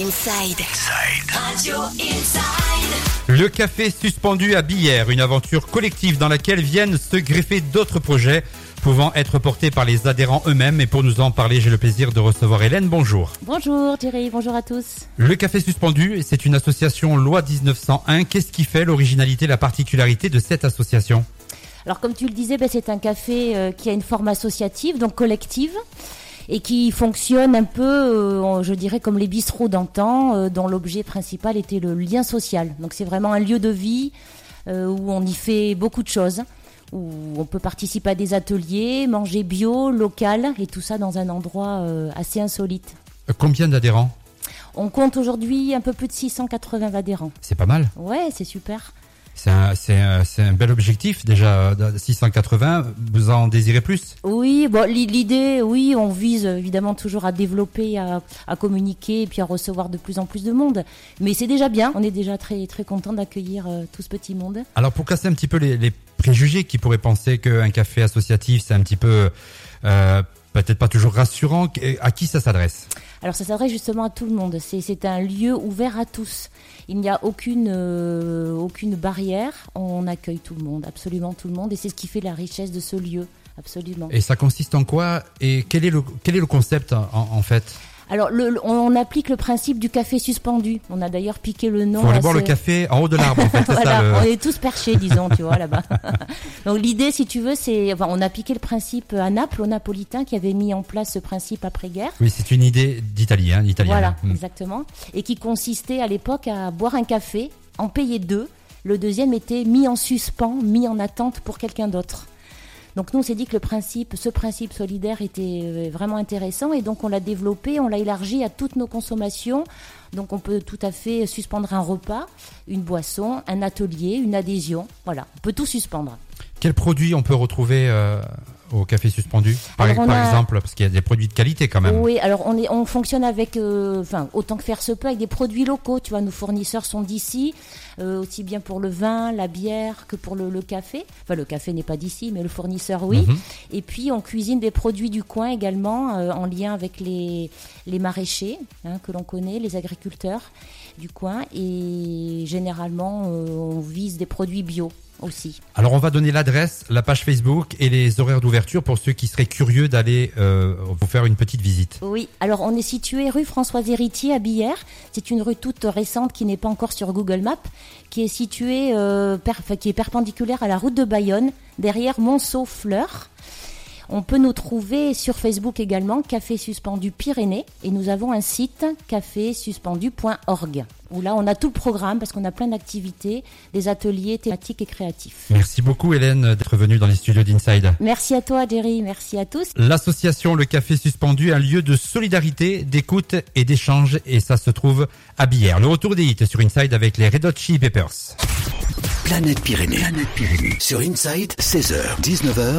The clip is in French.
Inside. Radio Inside. Le café suspendu à Billère, une aventure collective dans laquelle viennent se greffer d'autres projets pouvant être portés par les adhérents eux-mêmes. Et pour nous en parler, j'ai le plaisir de recevoir Hélène. Bonjour. Bonjour Thierry, bonjour à tous. Le café suspendu, c'est une association loi 1901. Qu'est-ce qui fait l'originalité, la particularité de cette association? Alors comme tu le disais, ben, c'est un café euh, qui a une forme associative, donc collective et qui fonctionne un peu, euh, je dirais, comme les bistrots d'antan, euh, dont l'objet principal était le lien social. Donc c'est vraiment un lieu de vie euh, où on y fait beaucoup de choses, où on peut participer à des ateliers, manger bio, local, et tout ça dans un endroit assez insolite. Combien d'adhérents? On compte aujourd'hui un peu plus de 680 adhérents. C'est pas mal. Ouais, c'est super. C'est un, c'est un- c'est un bel objectif déjà, de 680. Vous en désirez plus? Oui, bon, l'i- l'idée, oui, on vise évidemment toujours à développer, à, à communiquer et puis à recevoir de plus en plus de monde. Mais c'est déjà bien. On est déjà très très content d'accueillir euh, tout ce petit monde. Alors pour casser un petit peu les, les préjugés qui pourraient penser qu'un café associatif c'est un petit peu euh, peut-être pas toujours rassurant, à qui ça s'adresse? Alors ça s'adresse justement à tout le monde. C'est un lieu ouvert à tous. Il n'y a aucune euh, aucune barrière. On accueille tout le monde, absolument tout le monde, et c'est ce qui fait la richesse de ce lieu, absolument. Et ça consiste en quoi Et quel est le, quel est le concept en fait? Alors le- le- on applique le principe du café suspendu. On a d'ailleurs piqué le nom. Faut aller à boire le café en haut de l'arbre en fait, voilà, ça le... on est tous perchés, disons, tu vois, là-bas. Donc l'idée, si tu veux, c'est, enfin, on a piqué le principe à Naples, aux Napolitains qui avaient mis en place ce principe après-guerre. Oui, c'est une idée d'italien, d'italien. Voilà, Mm. exactement. Et qui consistait à l'époque à boire un café, en payer deux. Le deuxième était mis en suspens, mis en attente pour quelqu'un d'autre. Donc nous, on s'est dit que le principe, ce principe solidaire était euh, vraiment intéressant et donc on l'a développé, on l'a élargi à toutes nos consommations. Donc on peut tout à fait suspendre un repas, une boisson, un atelier, une adhésion. Voilà, on peut tout suspendre. Quels produits on peut retrouver euh, au café suspendu Par, a- exemple, parce qu'il y a des produits de qualité quand même. Oui, alors on, est, on fonctionne avec, euh, enfin, autant que faire se peut, avec des produits locaux. Tu vois, nos fournisseurs sont d'ici, euh, aussi bien pour le vin, la bière que pour le, le café. Enfin, le café n'est pas d'ici, mais le fournisseur, oui. Mhm. Et puis, on cuisine des produits du coin également, euh, en lien avec les, les maraîchers hein, que l'on connaît, les agriculteurs du coin. Et généralement, on vise des produits bio aussi. Alors on va donner l'adresse, la page Facebook et les horaires d'ouverture pour ceux qui seraient curieux d'aller euh, vous faire une petite visite. Oui, alors on est situé rue Françoise Héritier à Billère. C'est une rue toute récente qui n'est pas encore sur Google Maps, qui est située, euh, qui est perpendiculaire à la route de Bayonne, derrière Monceau-Fleur. On peut nous trouver sur Facebook également, Café Suspendu Pyrénées, et nous avons un site cafésuspendu.org, où là on a tout le programme parce qu'on a plein d'activités, des ateliers thématiques et créatifs. Merci beaucoup Hélène d'être venue dans les studios d'Inside. Merci à toi Jerry, merci à tous. L'association Le Café Suspendu, un lieu de solidarité, d'écoute et d'échange et ça se trouve à Billère. Le retour des hits sur Inside avec les Red Hot Chili Peppers. Planète Pyrénées. Planète Pyrénées. Sur Inside, 16h, 19h